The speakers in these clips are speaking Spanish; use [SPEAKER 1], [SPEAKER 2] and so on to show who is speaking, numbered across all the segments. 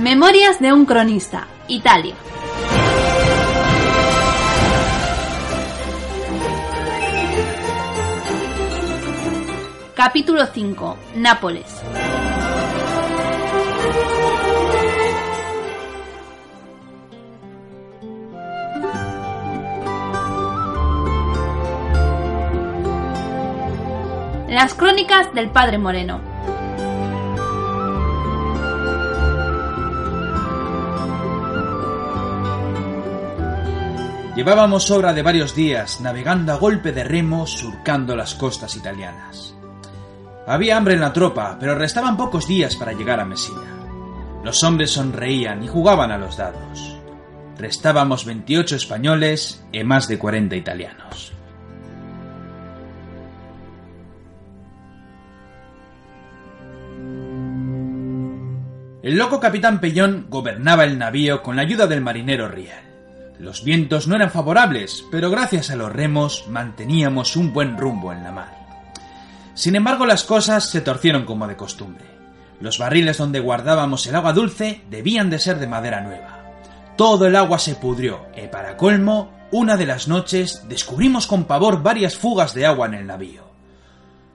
[SPEAKER 1] Memorias de un cronista, Italia. Capítulo 5. Nápoles. Las crónicas del Padre Moreno.
[SPEAKER 2] Llevábamos obra de varios días navegando a golpe de remo surcando las costas italianas. Había hambre en la tropa, pero restaban pocos días para llegar a Messina. Los hombres sonreían y jugaban a los dados. Restábamos 28 españoles y más de 40 italianos. El loco capitán Pellón gobernaba el navío con la ayuda del marinero Riel. Los vientos no eran favorables, pero gracias a los remos manteníamos un buen rumbo en la mar. Sin embargo, las cosas se torcieron como de costumbre. Los barriles donde guardábamos el agua dulce debían de ser de madera nueva. Todo el agua se pudrió y para colmo, una de las noches descubrimos con pavor varias fugas de agua en el navío.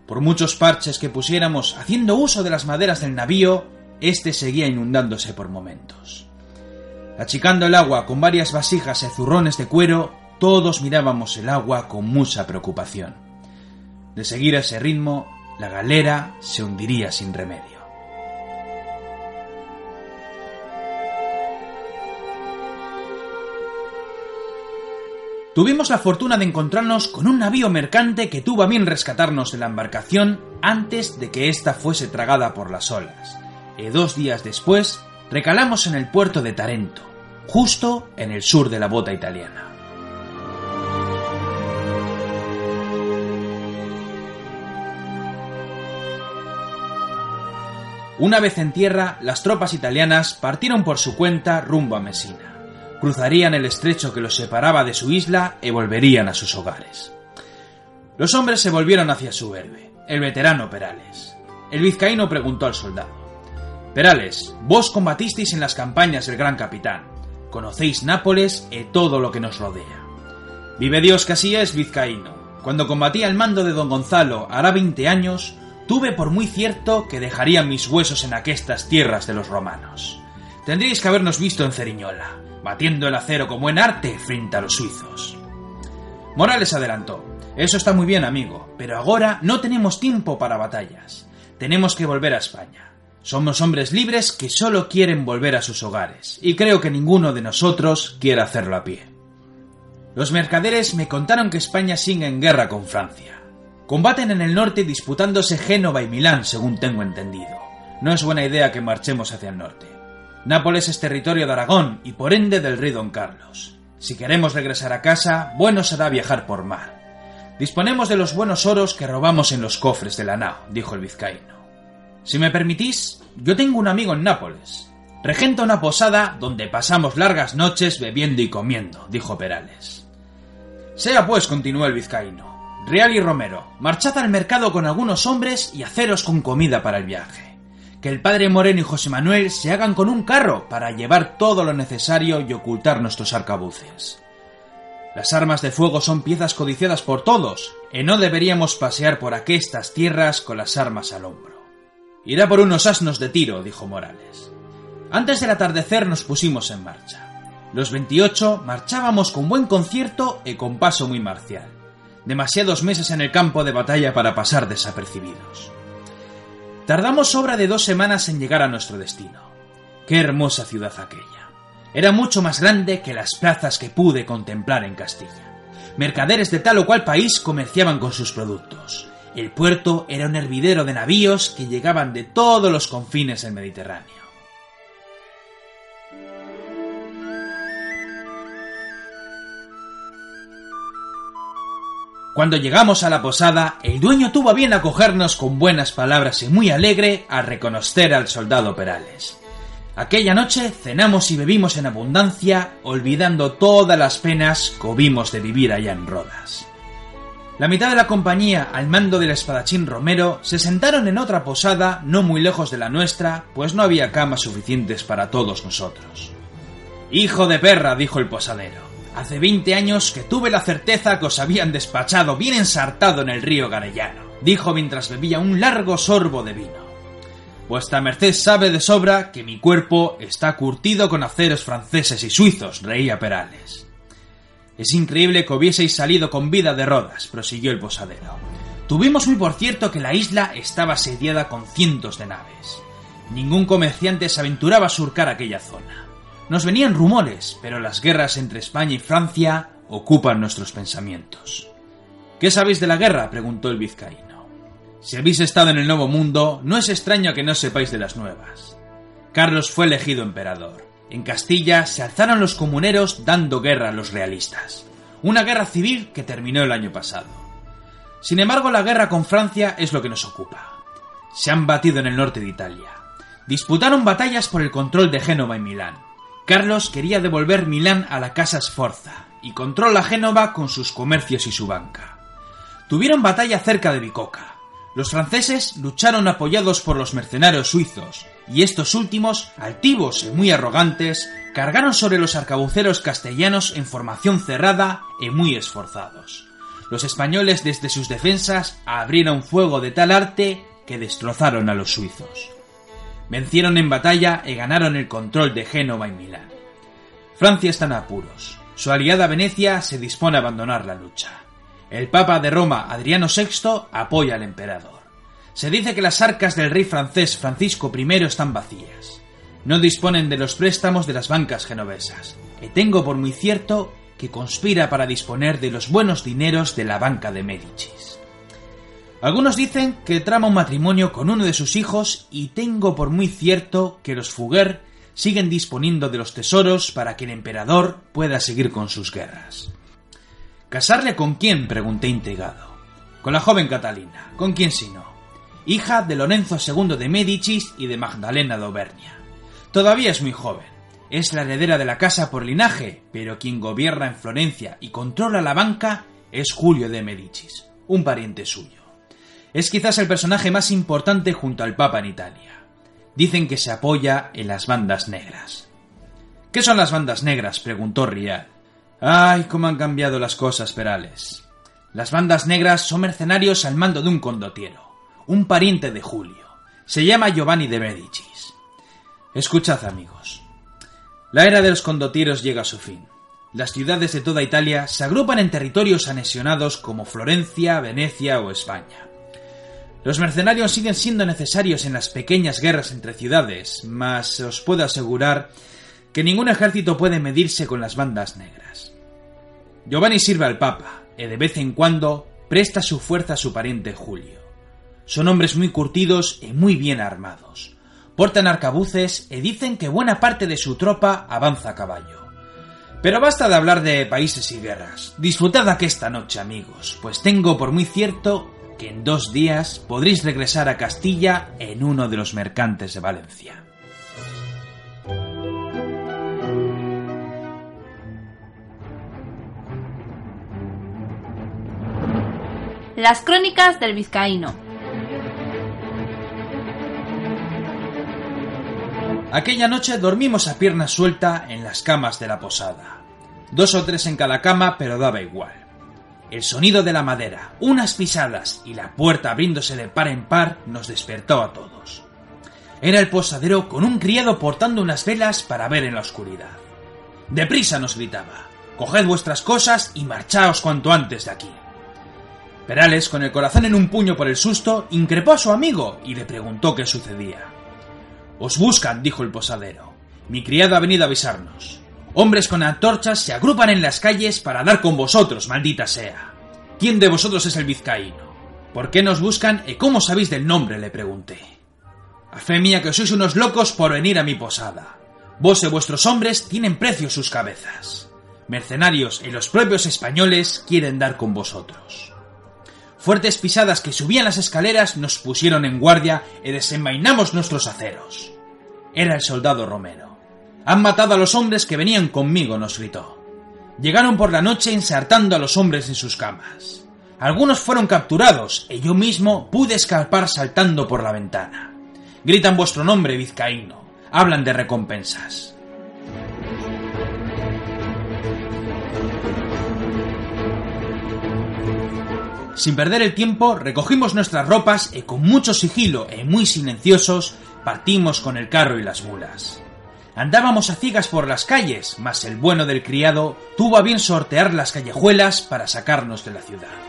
[SPEAKER 2] Por muchos parches que pusiéramos haciendo uso de las maderas del navío, este seguía inundándose por momentos. Achicando el agua con varias vasijas y zurrones de cuero, todos mirábamos el agua con mucha preocupación. De seguir ese ritmo, la galera se hundiría sin remedio. Tuvimos la fortuna de encontrarnos con un navío mercante que tuvo a bien rescatarnos de la embarcación antes de que ésta fuese tragada por las olas. Y dos días después recalamos en el puerto de Tarento, justo en el sur de la bota italiana. Una vez en tierra, las tropas italianas partieron por su cuenta rumbo a Messina. Cruzarían el estrecho que los separaba de su isla y volverían a sus hogares. Los hombres se volvieron hacia su héroe, el veterano Perales. El vizcaíno preguntó al soldado: Perales, vos combatisteis en las campañas del gran capitán. Conocéis Nápoles y todo lo que nos rodea. Vive Dios que así es, vizcaíno. Cuando combatí al mando de don Gonzalo hará 20 años, tuve por muy cierto que dejarían mis huesos en aquestas tierras de los romanos. Tendríais que habernos visto en Ceriñola, batiendo el acero como en arte frente a los suizos. Morales adelantó. Eso está muy bien, amigo, pero ahora no tenemos tiempo para batallas. Tenemos que volver a España. Somos hombres libres que solo quieren volver a sus hogares, y creo que ninguno de nosotros quiere hacerlo a pie. Los mercaderes me contaron que España sigue en guerra con Francia. Combaten en el norte disputándose Génova y Milán, según tengo entendido. No es buena idea que marchemos hacia el norte. Nápoles es territorio de Aragón y por ende del rey don Carlos. Si queremos regresar a casa, bueno será viajar por mar. Disponemos de los buenos oros que robamos en los cofres de la nao, dijo el vizcaíno. Si me permitís, yo tengo un amigo en Nápoles. Regenta una posada donde pasamos largas noches bebiendo y comiendo, dijo Perales. Sea pues, continuó el vizcaíno. Real y Romero, marchad al mercado con algunos hombres y haceros con comida para el viaje. Que el padre Moreno y José Manuel se hagan con un carro para llevar todo lo necesario y ocultar nuestros arcabuces. Las armas de fuego son piezas codiciadas por todos, y no deberíamos pasear por aquestas tierras con las armas al hombro. Irá por unos asnos de tiro, dijo Morales. Antes del atardecer nos pusimos en marcha. Los 28 marchábamos con buen concierto y con paso muy marcial. Demasiados meses en el campo de batalla para pasar desapercibidos. Tardamos obra de dos semanas en llegar a nuestro destino. Qué hermosa ciudad aquella. Era mucho más grande que las plazas que pude contemplar en Castilla. Mercaderes de tal o cual país comerciaban con sus productos. El puerto era un hervidero de navíos que llegaban de todos los confines del Mediterráneo. Cuando llegamos a la posada, el dueño tuvo a bien acogernos con buenas palabras y muy alegre a reconocer al soldado Perales. Aquella noche cenamos y bebimos en abundancia, olvidando todas las penas que hubimos de vivir allá en Rodas. La mitad de la compañía, al mando del espadachín Romero, se sentaron en otra posada no muy lejos de la nuestra, pues no había camas suficientes para todos nosotros. Hijo de perra, dijo el posadero, hace veinte años que tuve la certeza que os habían despachado bien ensartado en el río Garellano, dijo mientras bebía un largo sorbo de vino. Vuestra merced sabe de sobra que mi cuerpo está curtido con aceros franceses y suizos, reía Perales. Es increíble que hubieseis salido con vida de Rodas, prosiguió el posadero. Tuvimos muy por cierto que la isla estaba asediada con cientos de naves. Ningún comerciante se aventuraba a surcar aquella zona. Nos venían rumores, pero las guerras entre España y Francia ocupan nuestros pensamientos. ¿Qué sabéis de la guerra? preguntó el vizcaíno. Si habéis estado en el Nuevo Mundo, no es extraño que no sepáis de las nuevas. Carlos fue elegido emperador. En Castilla se alzaron los comuneros dando guerra a los realistas. Una guerra civil que terminó el año pasado. Sin embargo, la guerra con Francia es lo que nos ocupa. Se han batido en el norte de Italia. Disputaron batallas por el control de Génova y Milán. Carlos quería devolver Milán a la Casa Sforza y controla Génova con sus comercios y su banca. Tuvieron batalla cerca de Bicoca. Los franceses lucharon apoyados por los mercenarios suizos, y estos últimos, altivos y muy arrogantes, cargaron sobre los arcabuceros castellanos en formación cerrada y muy esforzados. Los españoles desde sus defensas abrieron fuego de tal arte que destrozaron a los suizos. Vencieron en batalla y ganaron el control de Génova y Milán. Francia está en apuros. Su aliada Venecia se dispone a abandonar la lucha. El Papa de Roma, Adriano VI, apoya al emperador. Se dice que las arcas del rey francés Francisco I están vacías. No disponen de los préstamos de las bancas genovesas. Y tengo por muy cierto que conspira para disponer de los buenos dineros de la banca de Médicis. Algunos dicen que trama un matrimonio con uno de sus hijos y tengo por muy cierto que los Fugger siguen disponiendo de los tesoros para que el emperador pueda seguir con sus guerras. ¿Casarle con quién? pregunté intrigado. Con la joven Catalina. ¿Con quién si no? Hija de Lorenzo II de Médicis y de Magdalena de Auvernia. Todavía es muy joven. Es la heredera de la casa por linaje, pero quien gobierna en Florencia y controla la banca es Julio de Médicis, un pariente suyo. Es quizás el personaje más importante junto al Papa en Italia. Dicen que se apoya en las bandas negras. ¿Qué son las bandas negras? preguntó Rial. Ay, cómo han cambiado las cosas, Perales. Las bandas negras son mercenarios al mando de un condotiero un pariente de Julio. Se llama Giovanni de Medicis. Escuchad, amigos. La era de los condotieros llega a su fin. Las ciudades de toda Italia se agrupan en territorios anexionados como Florencia, Venecia o España. Los mercenarios siguen siendo necesarios en las pequeñas guerras entre ciudades, mas os puedo asegurar que ningún ejército puede medirse con las bandas negras. Giovanni sirve al Papa, y de vez en cuando presta su fuerza a su pariente Julio. Son hombres muy curtidos y muy bien armados. Portan arcabuces y dicen que buena parte de su tropa avanza a caballo. Pero basta de hablar de países y guerras. Disfrutad esta noche, amigos, pues tengo por muy cierto que en dos días podréis regresar a Castilla en uno de los mercantes de Valencia.
[SPEAKER 1] Las crónicas del vizcaíno
[SPEAKER 2] Aquella noche dormimos a pierna suelta en las camas de la posada. Dos o tres en cada cama, pero daba igual. El sonido de la madera, unas pisadas y la puerta abriéndose de par en par nos despertó a todos. Era el posadero con un criado portando unas velas para ver en la oscuridad. Deprisa nos gritaba. Coged vuestras cosas y marchaos cuanto antes de aquí. Perales, con el corazón en un puño por el susto, increpó a su amigo y le preguntó qué sucedía. Os buscan, dijo el posadero. Mi criado ha venido a avisarnos. Hombres con antorchas se agrupan en las calles para dar con vosotros, maldita sea. ¿Quién de vosotros es el vizcaíno? ¿Por qué nos buscan y cómo sabéis del nombre? le pregunté. A fe mía que sois unos locos por venir a mi posada. Vos y vuestros hombres tienen precio sus cabezas. Mercenarios y los propios españoles quieren dar con vosotros. Fuertes pisadas que subían las escaleras nos pusieron en guardia y desenvainamos nuestros aceros. Era el soldado Romero. Han matado a los hombres que venían conmigo, nos gritó. Llegaron por la noche ensartando a los hombres en sus camas. Algunos fueron capturados y yo mismo pude escapar saltando por la ventana. Gritan vuestro nombre, vizcaíno. Hablan de recompensas. Sin perder el tiempo, recogimos nuestras ropas y con mucho sigilo y muy silenciosos partimos con el carro y las mulas. Andábamos a ciegas por las calles, mas el bueno del criado tuvo a bien sortear las callejuelas para sacarnos de la ciudad.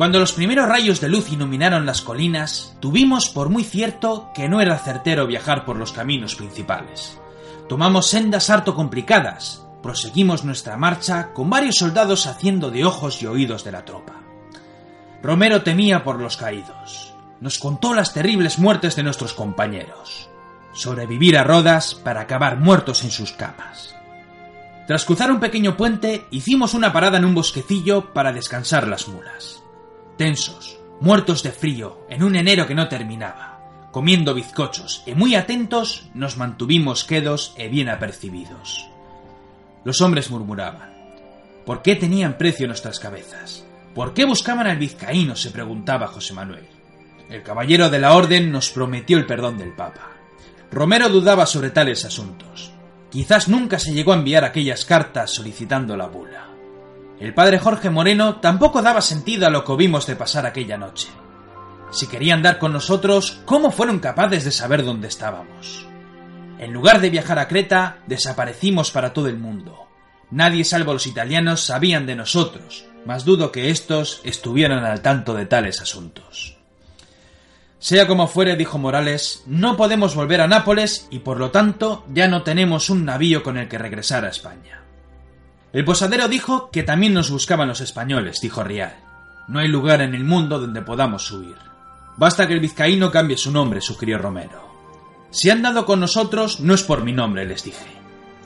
[SPEAKER 2] Cuando los primeros rayos de luz iluminaron las colinas, tuvimos por muy cierto que no era certero viajar por los caminos principales. Tomamos sendas harto complicadas, proseguimos nuestra marcha con varios soldados haciendo de ojos y oídos de la tropa. Romero temía por los caídos. Nos contó las terribles muertes de nuestros compañeros. Sobrevivir a Rodas para acabar muertos en sus camas. Tras cruzar un pequeño puente, hicimos una parada en un bosquecillo para descansar las mulas tensos, muertos de frío, en un enero que no terminaba, comiendo bizcochos y muy atentos, nos mantuvimos quedos e bien apercibidos. Los hombres murmuraban. ¿Por qué tenían precio nuestras cabezas? ¿Por qué buscaban al vizcaíno? se preguntaba José Manuel. El caballero de la orden nos prometió el perdón del Papa. Romero dudaba sobre tales asuntos. Quizás nunca se llegó a enviar aquellas cartas solicitando la bula. El padre Jorge Moreno tampoco daba sentido a lo que vimos de pasar aquella noche. Si querían dar con nosotros, ¿cómo fueron capaces de saber dónde estábamos? En lugar de viajar a Creta, desaparecimos para todo el mundo. Nadie salvo los italianos sabían de nosotros, mas dudo que éstos estuvieran al tanto de tales asuntos. Sea como fuere, dijo Morales, no podemos volver a Nápoles y por lo tanto ya no tenemos un navío con el que regresar a España. El posadero dijo que también nos buscaban los españoles, dijo Rial. No hay lugar en el mundo donde podamos huir. Basta que el vizcaíno cambie su nombre, sugirió Romero. Si han dado con nosotros, no es por mi nombre, les dije.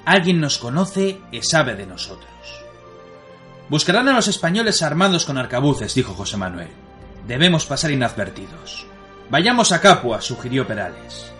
[SPEAKER 2] Alguien nos conoce y sabe de nosotros. Buscarán a los españoles armados con arcabuces, dijo José Manuel. Debemos pasar inadvertidos. Vayamos a Capua, sugirió Perales.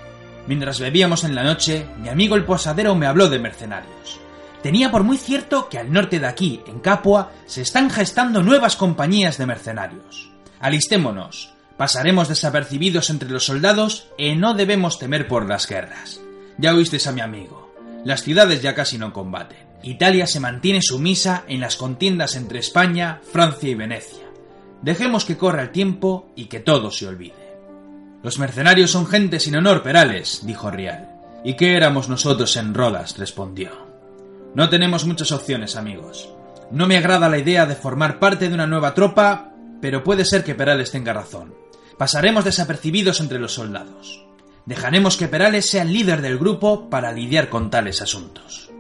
[SPEAKER 2] Mientras bebíamos en la noche, mi amigo el posadero me habló de mercenarios tenía por muy cierto que al norte de aquí, en Capua, se están gestando nuevas compañías de mercenarios. Alistémonos, pasaremos desapercibidos entre los soldados y no debemos temer por las guerras. Ya oísteis a mi amigo, las ciudades ya casi no combaten. Italia se mantiene sumisa en las contiendas entre España, Francia y Venecia. Dejemos que corra el tiempo y que todo se olvide. Los mercenarios son gente sin honor, Perales, dijo Rial. ¿Y qué éramos nosotros en Rodas? respondió. No tenemos muchas opciones, amigos. No me agrada la idea de formar parte de una nueva tropa, pero puede ser que Perales tenga razón. Pasaremos desapercibidos entre los soldados. Dejaremos que Perales sea el líder del grupo para lidiar con tales asuntos.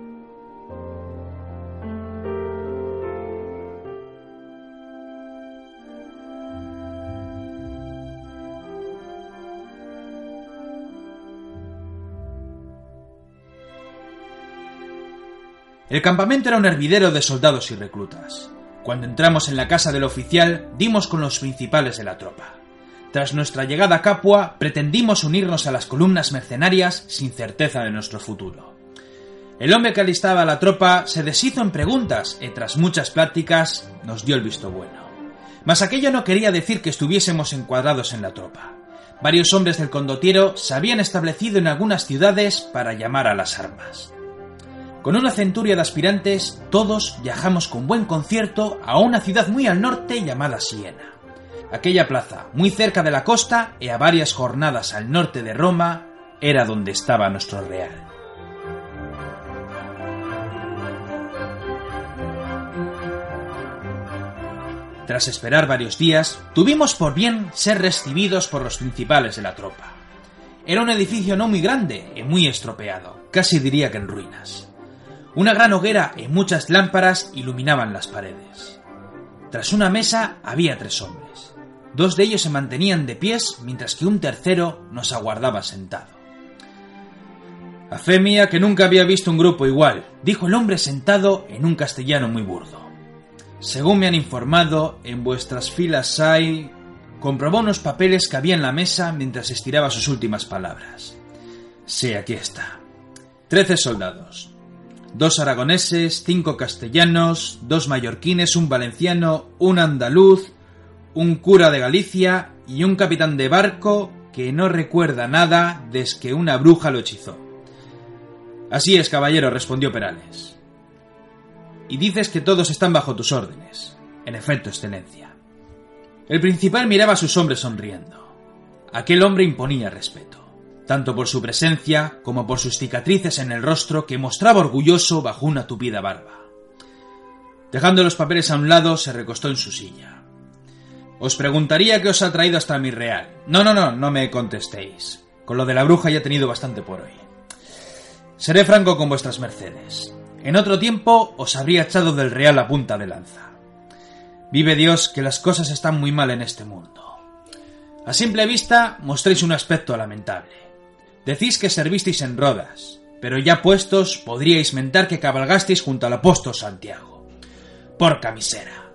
[SPEAKER 2] El campamento era un hervidero de soldados y reclutas. Cuando entramos en la casa del oficial, dimos con los principales de la tropa. Tras nuestra llegada a Capua, pretendimos unirnos a las columnas mercenarias sin certeza de nuestro futuro. El hombre que alistaba a la tropa se deshizo en preguntas y tras muchas pláticas nos dio el visto bueno. Mas aquello no quería decir que estuviésemos encuadrados en la tropa. Varios hombres del condotiero se habían establecido en algunas ciudades para llamar a las armas. Con una centuria de aspirantes, todos viajamos con buen concierto a una ciudad muy al norte llamada Siena. Aquella plaza, muy cerca de la costa y a varias jornadas al norte de Roma, era donde estaba nuestro real. Tras esperar varios días, tuvimos por bien ser recibidos por los principales de la tropa. Era un edificio no muy grande y muy estropeado, casi diría que en ruinas. Una gran hoguera y muchas lámparas iluminaban las paredes. Tras una mesa había tres hombres. Dos de ellos se mantenían de pies mientras que un tercero nos aguardaba sentado. A fe mía que nunca había visto un grupo igual, dijo el hombre sentado en un castellano muy burdo. Según me han informado, en vuestras filas hay... comprobó unos papeles que había en la mesa mientras estiraba sus últimas palabras. Sí, aquí está. Trece soldados. Dos aragoneses, cinco castellanos, dos mallorquines, un valenciano, un andaluz, un cura de Galicia y un capitán de barco que no recuerda nada desde que una bruja lo hechizó. Así es, caballero, respondió Perales. Y dices que todos están bajo tus órdenes. En efecto, excelencia. El principal miraba a sus hombres sonriendo. Aquel hombre imponía respeto, tanto por su presencia como por sus cicatrices en el rostro que mostraba orgulloso bajo una tupida barba. Dejando los papeles a un lado, se recostó en su silla. Os preguntaría qué os ha traído hasta mi real. No, no, no, no me contestéis. Con lo de la bruja ya he tenido bastante por hoy. Seré franco con vuestras mercedes. En otro tiempo os habría echado del real a punta de lanza. Vive Dios que las cosas están muy mal en este mundo. A simple vista mostréis un aspecto lamentable. Decís que servisteis en Rodas, pero ya puestos podríais mentar que cabalgasteis junto al apóstol Santiago. Por camisera.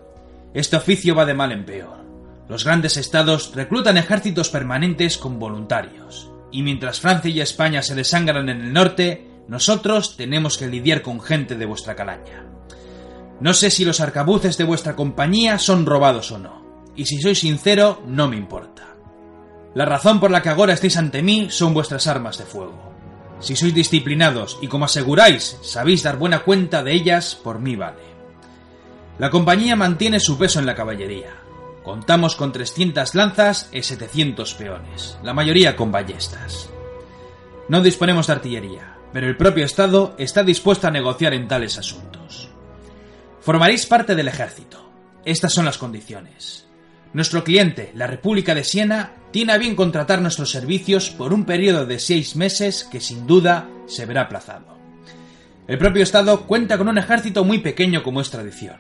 [SPEAKER 2] Este oficio va de mal en peor. Los grandes estados reclutan ejércitos permanentes con voluntarios, y mientras Francia y España se desangran en el norte, nosotros tenemos que lidiar con gente de vuestra calaña. No sé si los arcabuces de vuestra compañía son robados o no, y si soy sincero, no me importa. La razón por la que ahora estáis ante mí son vuestras armas de fuego. Si sois disciplinados y como aseguráis, sabéis dar buena cuenta de ellas, por mí vale. La compañía mantiene su peso en la caballería. Contamos con 300 lanzas y 700 peones, la mayoría con ballestas. No disponemos de artillería, pero el propio Estado está dispuesto a negociar en tales asuntos. Formaréis parte del ejército. Estas son las condiciones. Nuestro cliente, la República de Siena, tiene a bien contratar nuestros servicios por un periodo de seis meses que sin duda se verá aplazado. El propio Estado cuenta con un ejército muy pequeño como es tradición.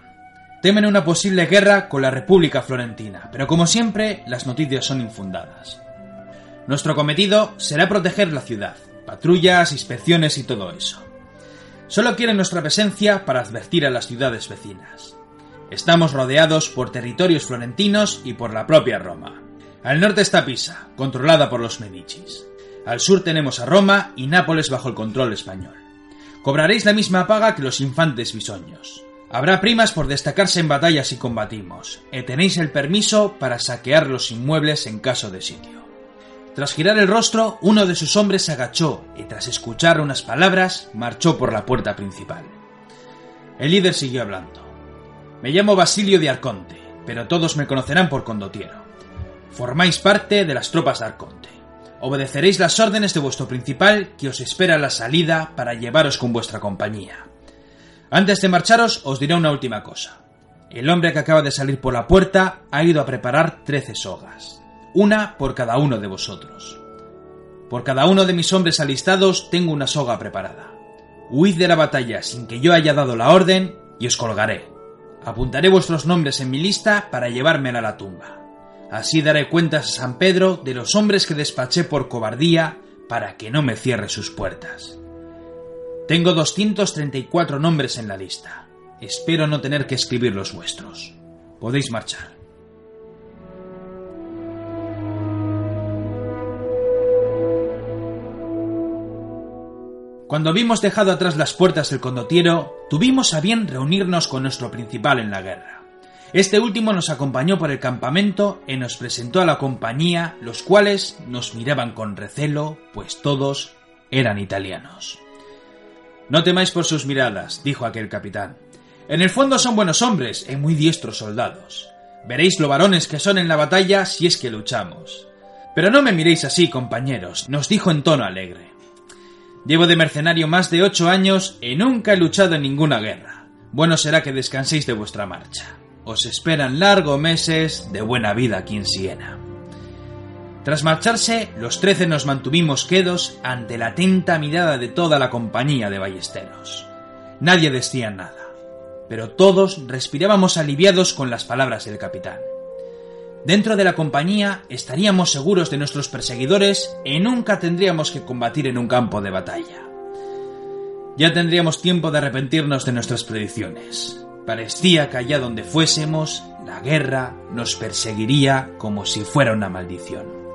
[SPEAKER 2] Temen una posible guerra con la República Florentina, pero como siempre, las noticias son infundadas. Nuestro cometido será proteger la ciudad, patrullas, inspecciones y todo eso. Solo quieren nuestra presencia para advertir a las ciudades vecinas. Estamos rodeados por territorios florentinos y por la propia Roma. Al norte está Pisa, controlada por los Medicis. Al sur tenemos a Roma y Nápoles bajo el control español. Cobraréis la misma paga que los infantes bisoños. Habrá primas por destacarse en batallas si combatimos, y tenéis el permiso para saquear los inmuebles en caso de sitio. Tras girar el rostro, uno de sus hombres se agachó y tras escuchar unas palabras marchó por la puerta principal. El líder siguió hablando. Me llamo Basilio de Arconte, pero todos me conocerán por condotiero. Formáis parte de las tropas de Arconte. Obedeceréis las órdenes de vuestro principal que os espera la salida para llevaros con vuestra compañía. Antes de marcharos os diré una última cosa. El hombre que acaba de salir por la puerta ha ido a preparar trece sogas una por cada uno de vosotros. Por cada uno de mis hombres alistados tengo una soga preparada. Huid de la batalla sin que yo haya dado la orden y os colgaré. Apuntaré vuestros nombres en mi lista para llevármela a la tumba. Así daré cuentas a San Pedro de los hombres que despaché por cobardía para que no me cierre sus puertas. Tengo 234 nombres en la lista. Espero no tener que escribir los vuestros. Podéis marchar. Cuando habíamos dejado atrás las puertas del condotiero, tuvimos a bien reunirnos con nuestro principal en la guerra. Este último nos acompañó por el campamento y nos presentó a la compañía, los cuales nos miraban con recelo, pues todos eran italianos. No temáis por sus miradas, dijo aquel capitán. En el fondo son buenos hombres y muy diestros soldados. Veréis lo varones que son en la batalla si es que luchamos. Pero no me miréis así, compañeros, nos dijo en tono alegre. Llevo de mercenario más de ocho años y nunca he luchado en ninguna guerra. Bueno será que descanséis de vuestra marcha. Os esperan largos meses de buena vida aquí en Siena. Tras marcharse, los trece nos mantuvimos quedos ante la atenta mirada de toda la compañía de ballesteros. Nadie decía nada, pero todos respirábamos aliviados con las palabras del capitán. Dentro de la compañía estaríamos seguros de nuestros perseguidores y nunca tendríamos que combatir en un campo de batalla. Ya tendríamos tiempo de arrepentirnos de nuestras predicciones. Parecía que allá donde fuésemos, la guerra nos perseguiría como si fuera una maldición.